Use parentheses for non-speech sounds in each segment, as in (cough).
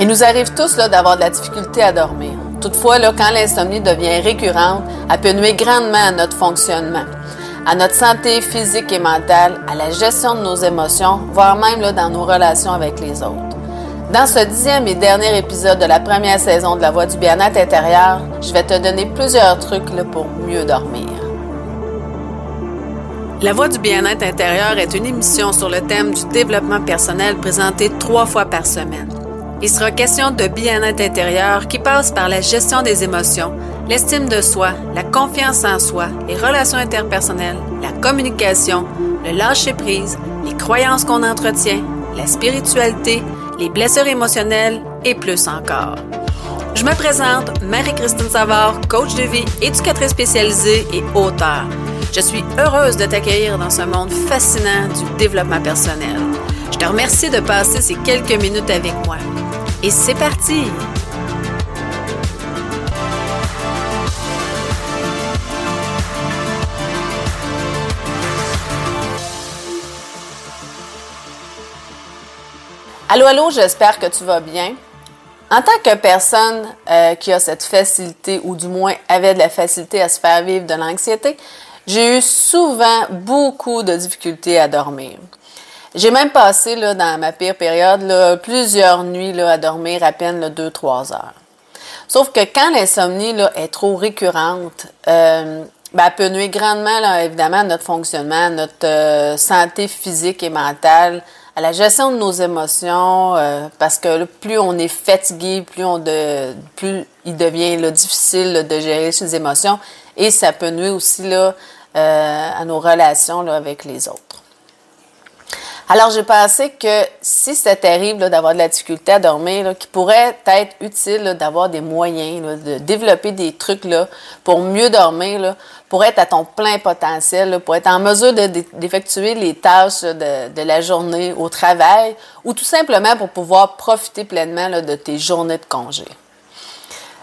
Il nous arrive tous d'avoir de la difficulté à dormir. Toutefois, là, quand l'insomnie devient récurrente, elle peut nuire grandement à notre fonctionnement, à notre santé physique et mentale, à la gestion de nos émotions, voire même là, dans nos relations avec les autres. Dans ce dixième et dernier épisode de la première saison de La Voix du bien-être intérieur, je vais te donner plusieurs trucs là, pour mieux dormir. La Voix du bien-être intérieur est une émission sur le thème du développement personnel présentée trois fois par semaine. Il sera question de bien-être intérieur qui passe par la gestion des émotions, l'estime de soi, la confiance en soi, les relations interpersonnelles, la communication, le lâcher-prise, les croyances qu'on entretient, la spiritualité, les blessures émotionnelles et plus encore. Je me présente, Marie-Christine Savard, coach de vie, éducatrice spécialisée et auteur. Je suis heureuse de t'accueillir dans ce monde fascinant du développement personnel. Je te remercie de passer ces quelques minutes avec moi. Et c'est parti Allô, allô, j'espère que tu vas bien. En tant que personne euh, qui a cette facilité, ou du moins avait de la facilité à se faire vivre de l'anxiété, j'ai eu souvent beaucoup de difficultés à dormir. J'ai même passé là, dans ma pire période plusieurs nuits là, à dormir à peine 2-3 heures. Sauf que quand l'insomnie est trop récurrente, euh, ben, elle peut nuire grandement, là, évidemment, à notre fonctionnement, à notre euh, santé physique et mentale, à la gestion de nos émotions, euh, parce que plus on est fatigué, plus, il devient difficile de gérer ses émotions, et ça peut nuire aussi là, à nos relations là, avec les autres. Alors, j'ai pensé que si ça t'arrive d'avoir de la difficulté à dormir, qu'il pourrait être utile d'avoir des moyens, de développer des trucs pour mieux dormir, pour être à ton plein potentiel, pour être en mesure d'effectuer les tâches de, la journée au travail ou tout simplement pour pouvoir profiter pleinement de tes journées de congé.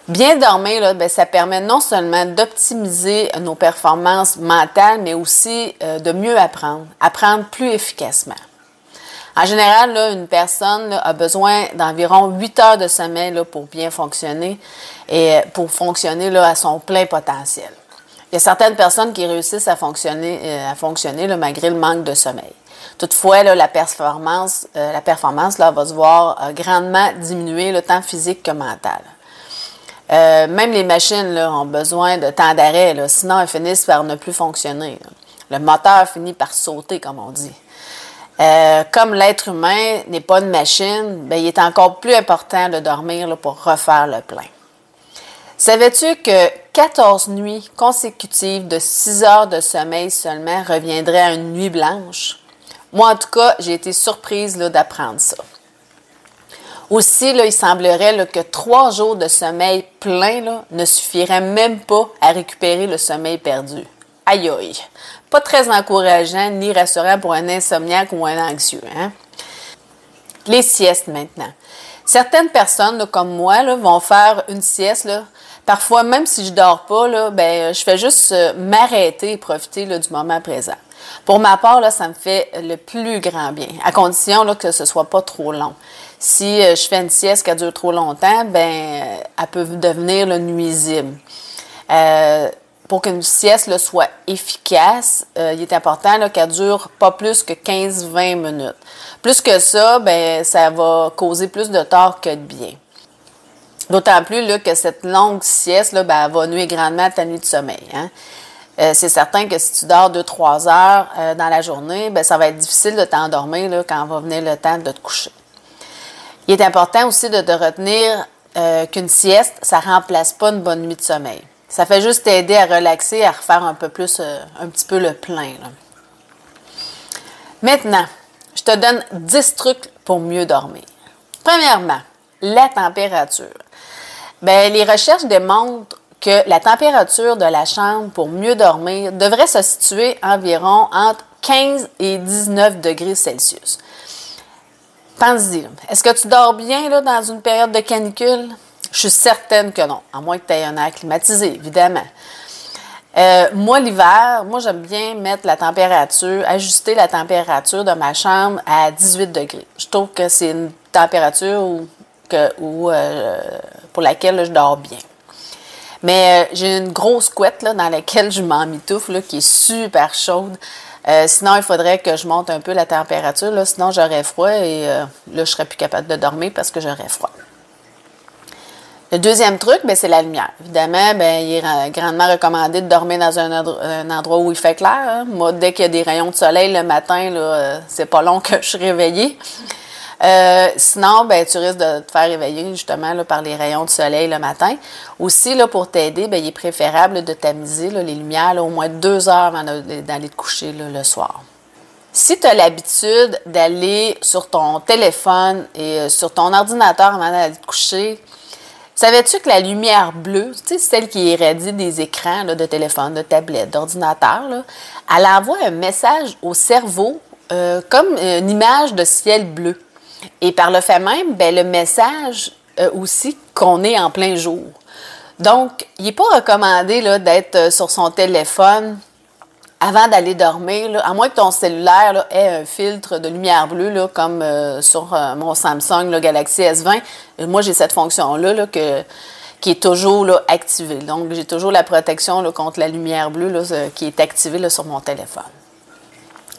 Bien dormir, ben, ça permet non seulement d'optimiser nos performances mentales, mais aussi euh, de mieux apprendre, apprendre plus efficacement. En général, une personne a besoin d'environ 8 heures de sommeil pour bien fonctionner et pour fonctionner à son plein potentiel. Il y a certaines personnes qui réussissent à fonctionner, euh, malgré le manque de sommeil. Toutefois, la performance, euh, va se voir euh, grandement diminuer, le temps physique que mental. même les machines ont besoin de temps d'arrêt, sinon elles finissent par ne plus fonctionner. Le moteur finit par sauter, comme on dit. Euh, comme l'être humain n'est pas une machine, ben, il est encore plus important de dormir pour refaire le plein. Savais-tu que 14 nuits consécutives de 6 heures de sommeil seulement reviendraient à une nuit blanche? Moi, en tout cas, j'ai été surprise d'apprendre ça. Aussi, il semblerait que trois jours de sommeil plein ne suffiraient même pas à récupérer le sommeil perdu. Aïe aïe. Pas très encourageant ni rassurant pour un insomniaque ou un anxieux. Hein? Les siestes maintenant. Certaines personnes, comme moi, vont faire une sieste. Parfois, même si je dors pas, là, ben, je fais juste euh, m'arrêter et profiter du moment présent. Pour ma part, là, ça me fait le plus grand bien, à condition là, que ce soit pas trop long. Si euh, je fais une sieste qui dure trop longtemps, ben, euh, elle peut devenir nuisible pour qu'une sieste soit efficace, euh, il est important qu'elle dure pas plus que 15-20 minutes. Plus que ça, ben, ça va causer plus de tort que de bien. D'autant plus là, que cette longue sieste là, ben, va nuire grandement à ta nuit de sommeil. Hein. Euh, c'est certain que si tu dors 2-3 heures euh, dans la journée, ben, ça va être difficile de t'endormir quand va venir le temps de te coucher. Il est important aussi de te retenir qu'une sieste, ça ne remplace pas une bonne nuit de sommeil. Ça fait juste t'aider à relaxer, à refaire un peu plus, euh, un petit peu le plein. Maintenant, je te donne 10 trucs pour mieux dormir. Premièrement, la température. Bien, les recherches démontrent que la température de la chambre pour mieux dormir devrait se situer environ entre 15 et 19 degrés Celsius. Pense-y, est-ce que tu dors bien dans une période de canicule? Je suis certaine que non, à moins que tu aies un air climatisé, évidemment. Euh, moi, l'hiver, moi, j'aime bien mettre la température, ajuster la température de ma chambre à 18 degrés. Je trouve que c'est une température ou pour laquelle je dors bien. Mais j'ai une grosse couette là, dans laquelle je m'en mitouffe, qui est super chaude. sinon, il faudrait que je monte un peu la température, là, sinon j'aurais froid et là, je serais plus capable de dormir parce que j'aurais froid. Le deuxième truc, ben, c'est la lumière. Évidemment, ben, il est grandement recommandé de dormir dans un, endroit où il fait clair. Hein. Moi, dès qu'il y a des rayons de soleil le matin, euh, c'est pas long (laughs) que je suis réveillée. Euh, sinon, ben, tu risques de te faire réveiller justement là, par les rayons de soleil le matin. Aussi, là, pour t'aider, ben, il est préférable de tamiser les lumières au moins deux heures avant d'aller te coucher le soir. Si tu as l'habitude d'aller sur ton téléphone et euh, sur ton ordinateur avant d'aller te coucher, Savais-tu que la lumière bleue, tu celle qui irradie des écrans de téléphone, de tablette, d'ordinateur, elle envoie un message au cerveau euh, comme une image de ciel bleu. Et par le fait même, ben, le message euh, aussi qu'on est en plein jour. Donc, il n'est pas recommandé d'être euh, sur son téléphone avant d'aller dormir, à moins que ton cellulaire ait un filtre de lumière bleue, comme euh, sur euh, mon Samsung Galaxy S20, euh, moi j'ai cette fonction-là qui est toujours activée. Donc j'ai toujours la protection contre la lumière bleue qui est activée sur mon téléphone.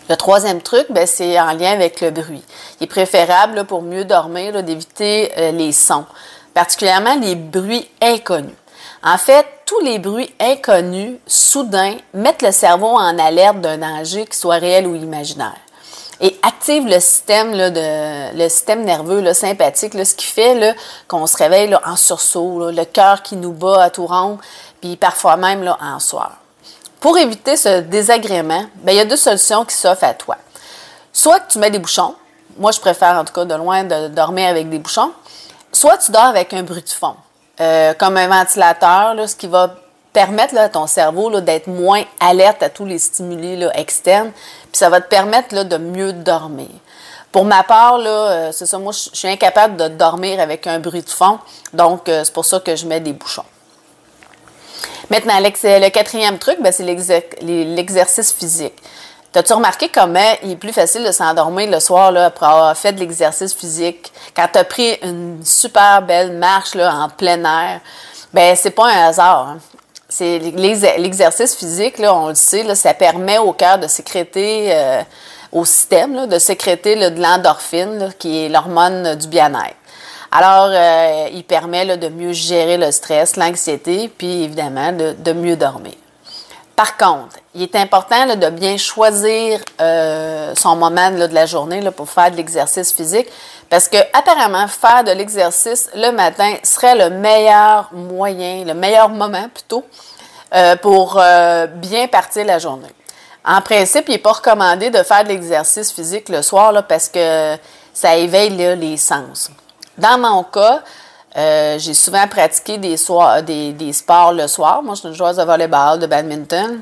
Le troisième truc, ben, c'est en lien avec le bruit. Il est préférable pour mieux dormir d'éviter les sons, particulièrement les bruits inconnus. En fait, tous les bruits inconnus, soudains, mettent le cerveau en alerte d'un danger qui soit réel ou imaginaire et active le système, nerveux sympathique, ce qui fait qu'on se réveille en sursaut, le cœur qui nous bat à tout rond, puis parfois même en soir. Pour éviter ce désagrément, ben, il y a deux solutions qui s'offrent à toi. Soit tu mets des bouchons, moi je préfère en tout cas de loin de dormir avec des bouchons, soit tu dors avec un bruit de fond. Euh, comme un ventilateur, ce qui va permettre à ton cerveau d'être moins alerte à tous les stimuli externes, puis ça va te permettre de mieux dormir. Pour ma part, euh, c'est ça, moi, je suis incapable de dormir avec un bruit de fond, donc euh, c'est pour ça que je mets des bouchons. Maintenant, le quatrième truc, ben, c'est l'exercice physique. T'as-tu remarqué comment il est plus facile de s'endormir le soir là, après avoir fait de l'exercice physique? Quand tu as pris une super belle marche là, en plein air, ben c'est pas un hasard. Hein. C'est l'exercice physique, là, on le sait, là, ça permet au cœur de sécréter euh, au système, de sécréter de l'endorphine, qui est l'hormone du bien-être. Alors, euh, il permet de mieux gérer le stress, l'anxiété, puis évidemment de mieux dormir. Par contre, il est important de bien choisir euh, son moment de la journée pour faire de l'exercice physique parce que apparemment faire de l'exercice le matin serait le meilleur moyen, le meilleur moment plutôt euh, pour euh, bien partir la journée. En principe, il n'est pas recommandé de faire de l'exercice physique le soir parce que ça éveille les sens. Dans mon cas, euh, j'ai souvent pratiqué des, soirs, des, sports le soir. Moi, je suis une joueuse de volleyball, de badminton.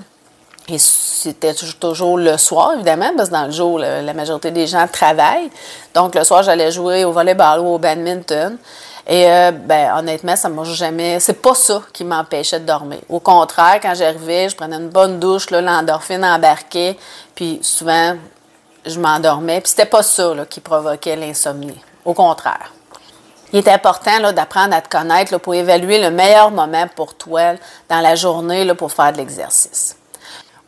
Et c'était toujours le soir, évidemment, parce que dans le jour, la majorité des gens travaillent. Donc, le soir, j'allais jouer au volleyball ou au badminton. Et euh, ben, honnêtement, ça m'a jamais. C'est pas ça qui m'empêchait de dormir. Au contraire, quand j'arrivais, je prenais une bonne douche, l'endorphine embarquait, puis souvent, je m'endormais. Puis c'était pas ça qui provoquait l'insomnie. Au contraire. Il est important d'apprendre à te connaître pour évaluer le meilleur moment pour toi dans la journée pour faire de l'exercice.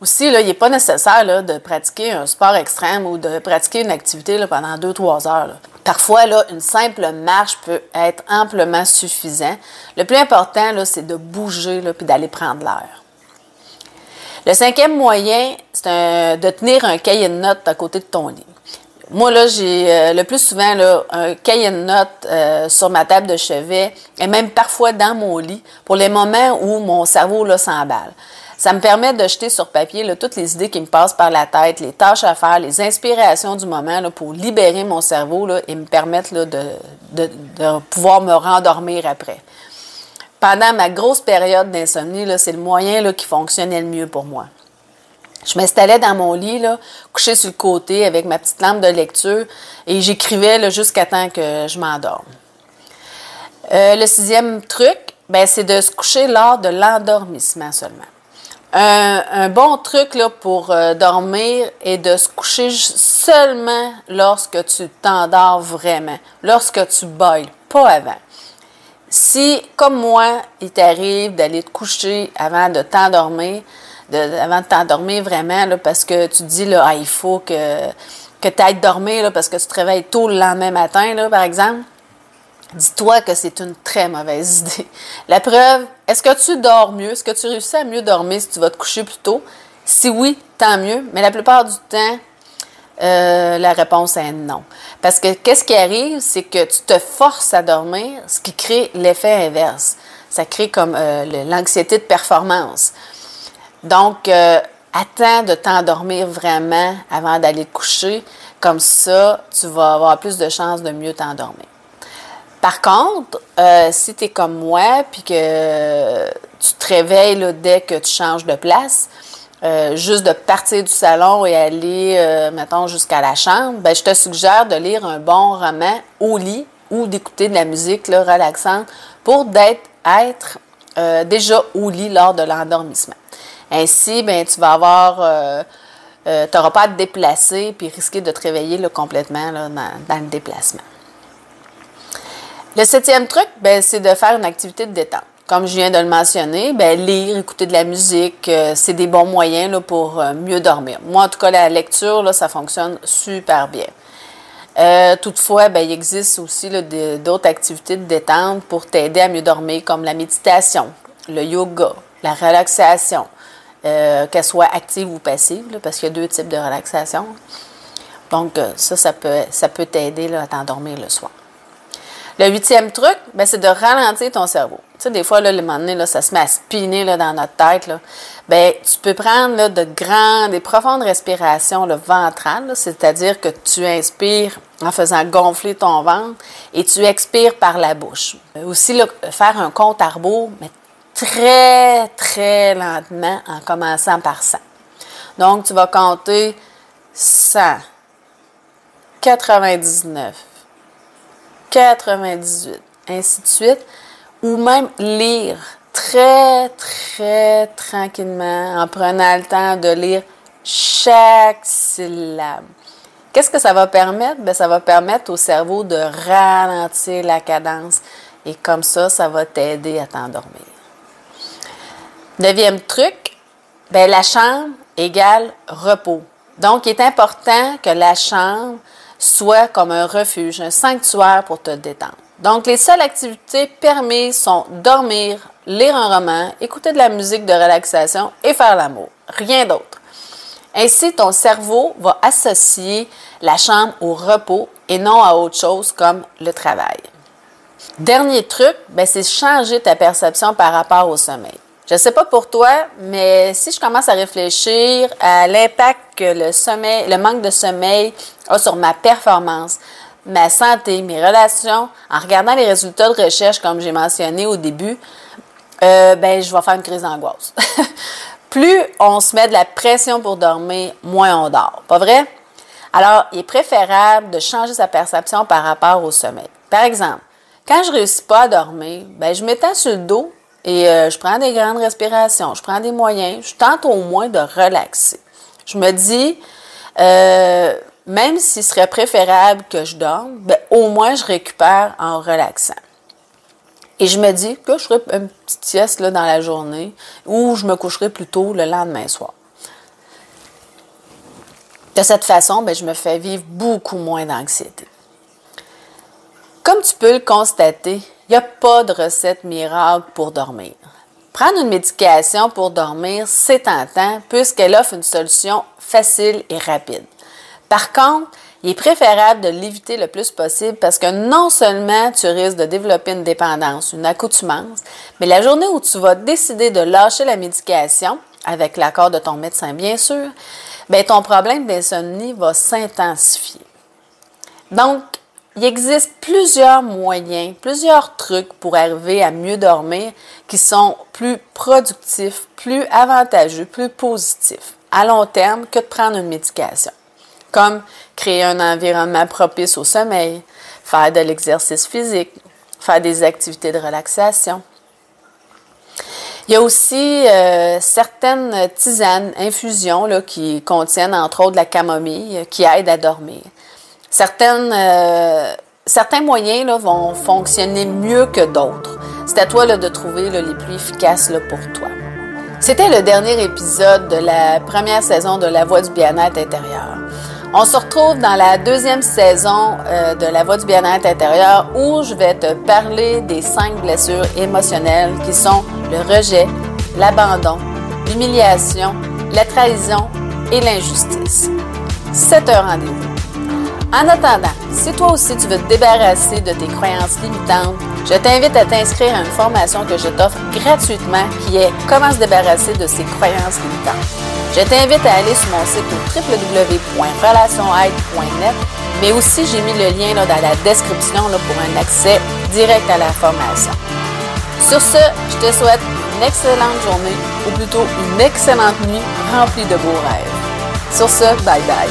Aussi, là, il n'est pas nécessaire de pratiquer un sport extrême ou de pratiquer une activité pendant 2-3 heures. Parfois, là, une simple marche peut être amplement suffisant. Le plus important, c'est de bouger et d'aller prendre l'air. Le cinquième moyen, c'est de tenir un cahier de notes à côté de ton lit. Moi, là, j'ai euh, le plus souvent là, un cahier de notes euh, sur ma table de chevet et même parfois dans mon lit pour les moments où mon cerveau s'emballe. Ça me permet de jeter sur papier là, toutes les idées qui me passent par la tête, les tâches à faire, les inspirations du moment là, pour libérer mon cerveau là, et me permettre là, de pouvoir me rendormir après. Pendant ma grosse période d'insomnie, c'est le moyen là, qui fonctionnait le mieux pour moi. Je m'installais dans mon lit, là, couché sur le côté avec ma petite lampe de lecture et j'écrivais jusqu'à temps que je m'endorme. Euh, le sixième truc, ben, c'est de se coucher lors de l'endormissement seulement. Un, bon truc là, pour euh, dormir est de se coucher seulement lorsque tu t'endors vraiment, lorsque tu bailles, pas avant. Si, comme moi, il t'arrive d'aller te coucher avant de t'endormir, avant de t'endormir vraiment, parce que tu dis, ah, il faut que, que tu ailles dormir là, parce que tu te réveilles tôt le lendemain matin, là, par exemple, dis-toi que c'est une très mauvaise (laughs) idée. La preuve, est-ce que tu dors mieux? Est-ce que tu réussis à mieux dormir si tu vas te coucher plus tôt? Si oui, tant mieux, mais la plupart du temps, euh, la réponse est non. Parce que qu'est-ce qui arrive, c'est que tu te forces à dormir, ce qui crée l'effet inverse. Ça crée comme euh, l'anxiété de performance. Donc, euh, attends de t'endormir vraiment avant d'aller te coucher. Comme ça, tu vas avoir plus de chances de mieux t'endormir. Par contre, si tu es comme moi, puis que tu te réveilles dès que tu changes de place, euh, juste de partir du salon et aller, euh, mettons, jusqu'à la chambre, ben, je te suggère de lire un bon roman au lit ou d'écouter de la musique relaxante pour être euh, déjà au lit lors de l'endormissement. Ainsi, ben, tu vas avoir, tu n'auras pas à te déplacer puis risquer de te réveiller complètement dans, le déplacement. Le septième truc, ben, c'est de faire une activité de détente comme je viens de le mentionner, ben, lire, écouter de la musique, euh, c'est des bons moyens pour euh, mieux dormir. Moi, en tout cas, la lecture, ça fonctionne super bien. Euh, toutefois, ben, il existe aussi d'autres activités de détente pour t'aider à mieux dormir, comme la méditation, le yoga, la relaxation, qu'elle soit active ou passive, parce qu'il y a deux types de relaxation. Donc, ça, ça peut, ça peut t'aider à t'endormir le soir. Le huitième truc, ben, c'est de ralentir ton cerveau. Tu sais, des fois, là, le moment donné, là, ça se met à spinner dans notre tête. Là. Ben, tu peux prendre de grandes et profondes respirations le ventrale, c'est-à-dire que tu inspires en faisant gonfler ton ventre et tu expires par la bouche. Euh, aussi, faire un compte à mais très, très lentement en commençant par 100. Donc, tu vas compter 100, 99, 98, ainsi de suite, ou même lire très, très tranquillement en prenant le temps de lire chaque syllabe. Qu'est-ce que ça va permettre? Bien, ça va permettre au cerveau de ralentir la cadence et comme ça, ça va t'aider à t'endormir. Neuvième truc, bien, la chambre égale repos. Donc, il est important que la chambre soit comme un refuge, un sanctuaire pour te détendre. Donc, les seules activités permises sont dormir, lire un roman, écouter de la musique de relaxation et faire l'amour. Rien d'autre. Ainsi, ton cerveau va associer la chambre au repos et non à autre chose comme le travail. Dernier truc, ben, c'est changer ta perception par rapport au sommeil. Je ne sais pas pour toi, mais si je commence à réfléchir à l'impact que le sommeil, le manque de sommeil a sur ma performance, ma santé, mes relations, en regardant les résultats de recherche comme j'ai mentionné au début, euh, ben je vais faire une crise d'angoisse. (laughs) Plus on se met de la pression pour dormir, moins on dort. Pas vrai? Alors, il est préférable de changer sa perception par rapport au sommeil. Par exemple, quand je réussis pas à dormir, ben je m'étends sur le dos et euh, je prends des grandes respirations, je prends des moyens, je tente au moins de relaxer. Je me dis, euh, même s'il serait préférable que je dorme, ben, au moins je récupère en relaxant. Et je me dis que je ferai une petite sieste là, dans la journée ou je me coucherai plus tôt le lendemain soir. De cette façon, ben, je me fais vivre beaucoup moins d'anxiété. Comme tu peux le constater, il n'y a pas de recette miracle pour dormir. Prendre une médication pour dormir, c'est tentant puisqu'elle offre une solution facile et rapide. Par contre, il est préférable de l'éviter le plus possible parce que non seulement tu risques de développer une dépendance, une accoutumance, mais la journée où tu vas décider de lâcher la médication, avec l'accord de ton médecin bien sûr, bien, ton problème d'insomnie va s'intensifier. Donc, il existe plusieurs moyens, plusieurs trucs pour arriver à mieux dormir qui sont plus productifs, plus avantageux, plus positifs à long terme que de prendre une médication, comme créer un environnement propice au sommeil, faire de l'exercice physique, faire des activités de relaxation. Il y a aussi euh, certaines tisanes, infusions qui contiennent entre autres la camomille qui aident à dormir. Certaines, euh, certains moyens là, vont fonctionner mieux que d'autres. C'est à toi de trouver les plus efficaces pour toi. C'était le dernier épisode de la première saison de La Voix du bien-être intérieur. On se retrouve dans la deuxième saison euh, de La Voix du bien-être intérieur où je vais te parler des cinq blessures émotionnelles qui sont le rejet, l'abandon, l'humiliation, la trahison et l'injustice. C'est un rendez-vous. En attendant, si toi aussi tu veux te débarrasser de tes croyances limitantes, je t'invite à t'inscrire à une formation que je t'offre gratuitement qui est Comment se débarrasser de ses croyances limitantes. Je t'invite à aller sur mon site www.relationaide.net, mais aussi j'ai mis le lien dans la description pour un accès direct à la formation. Sur ce, je te souhaite une excellente journée, ou plutôt une excellente nuit remplie de beaux rêves. Sur ce, bye bye.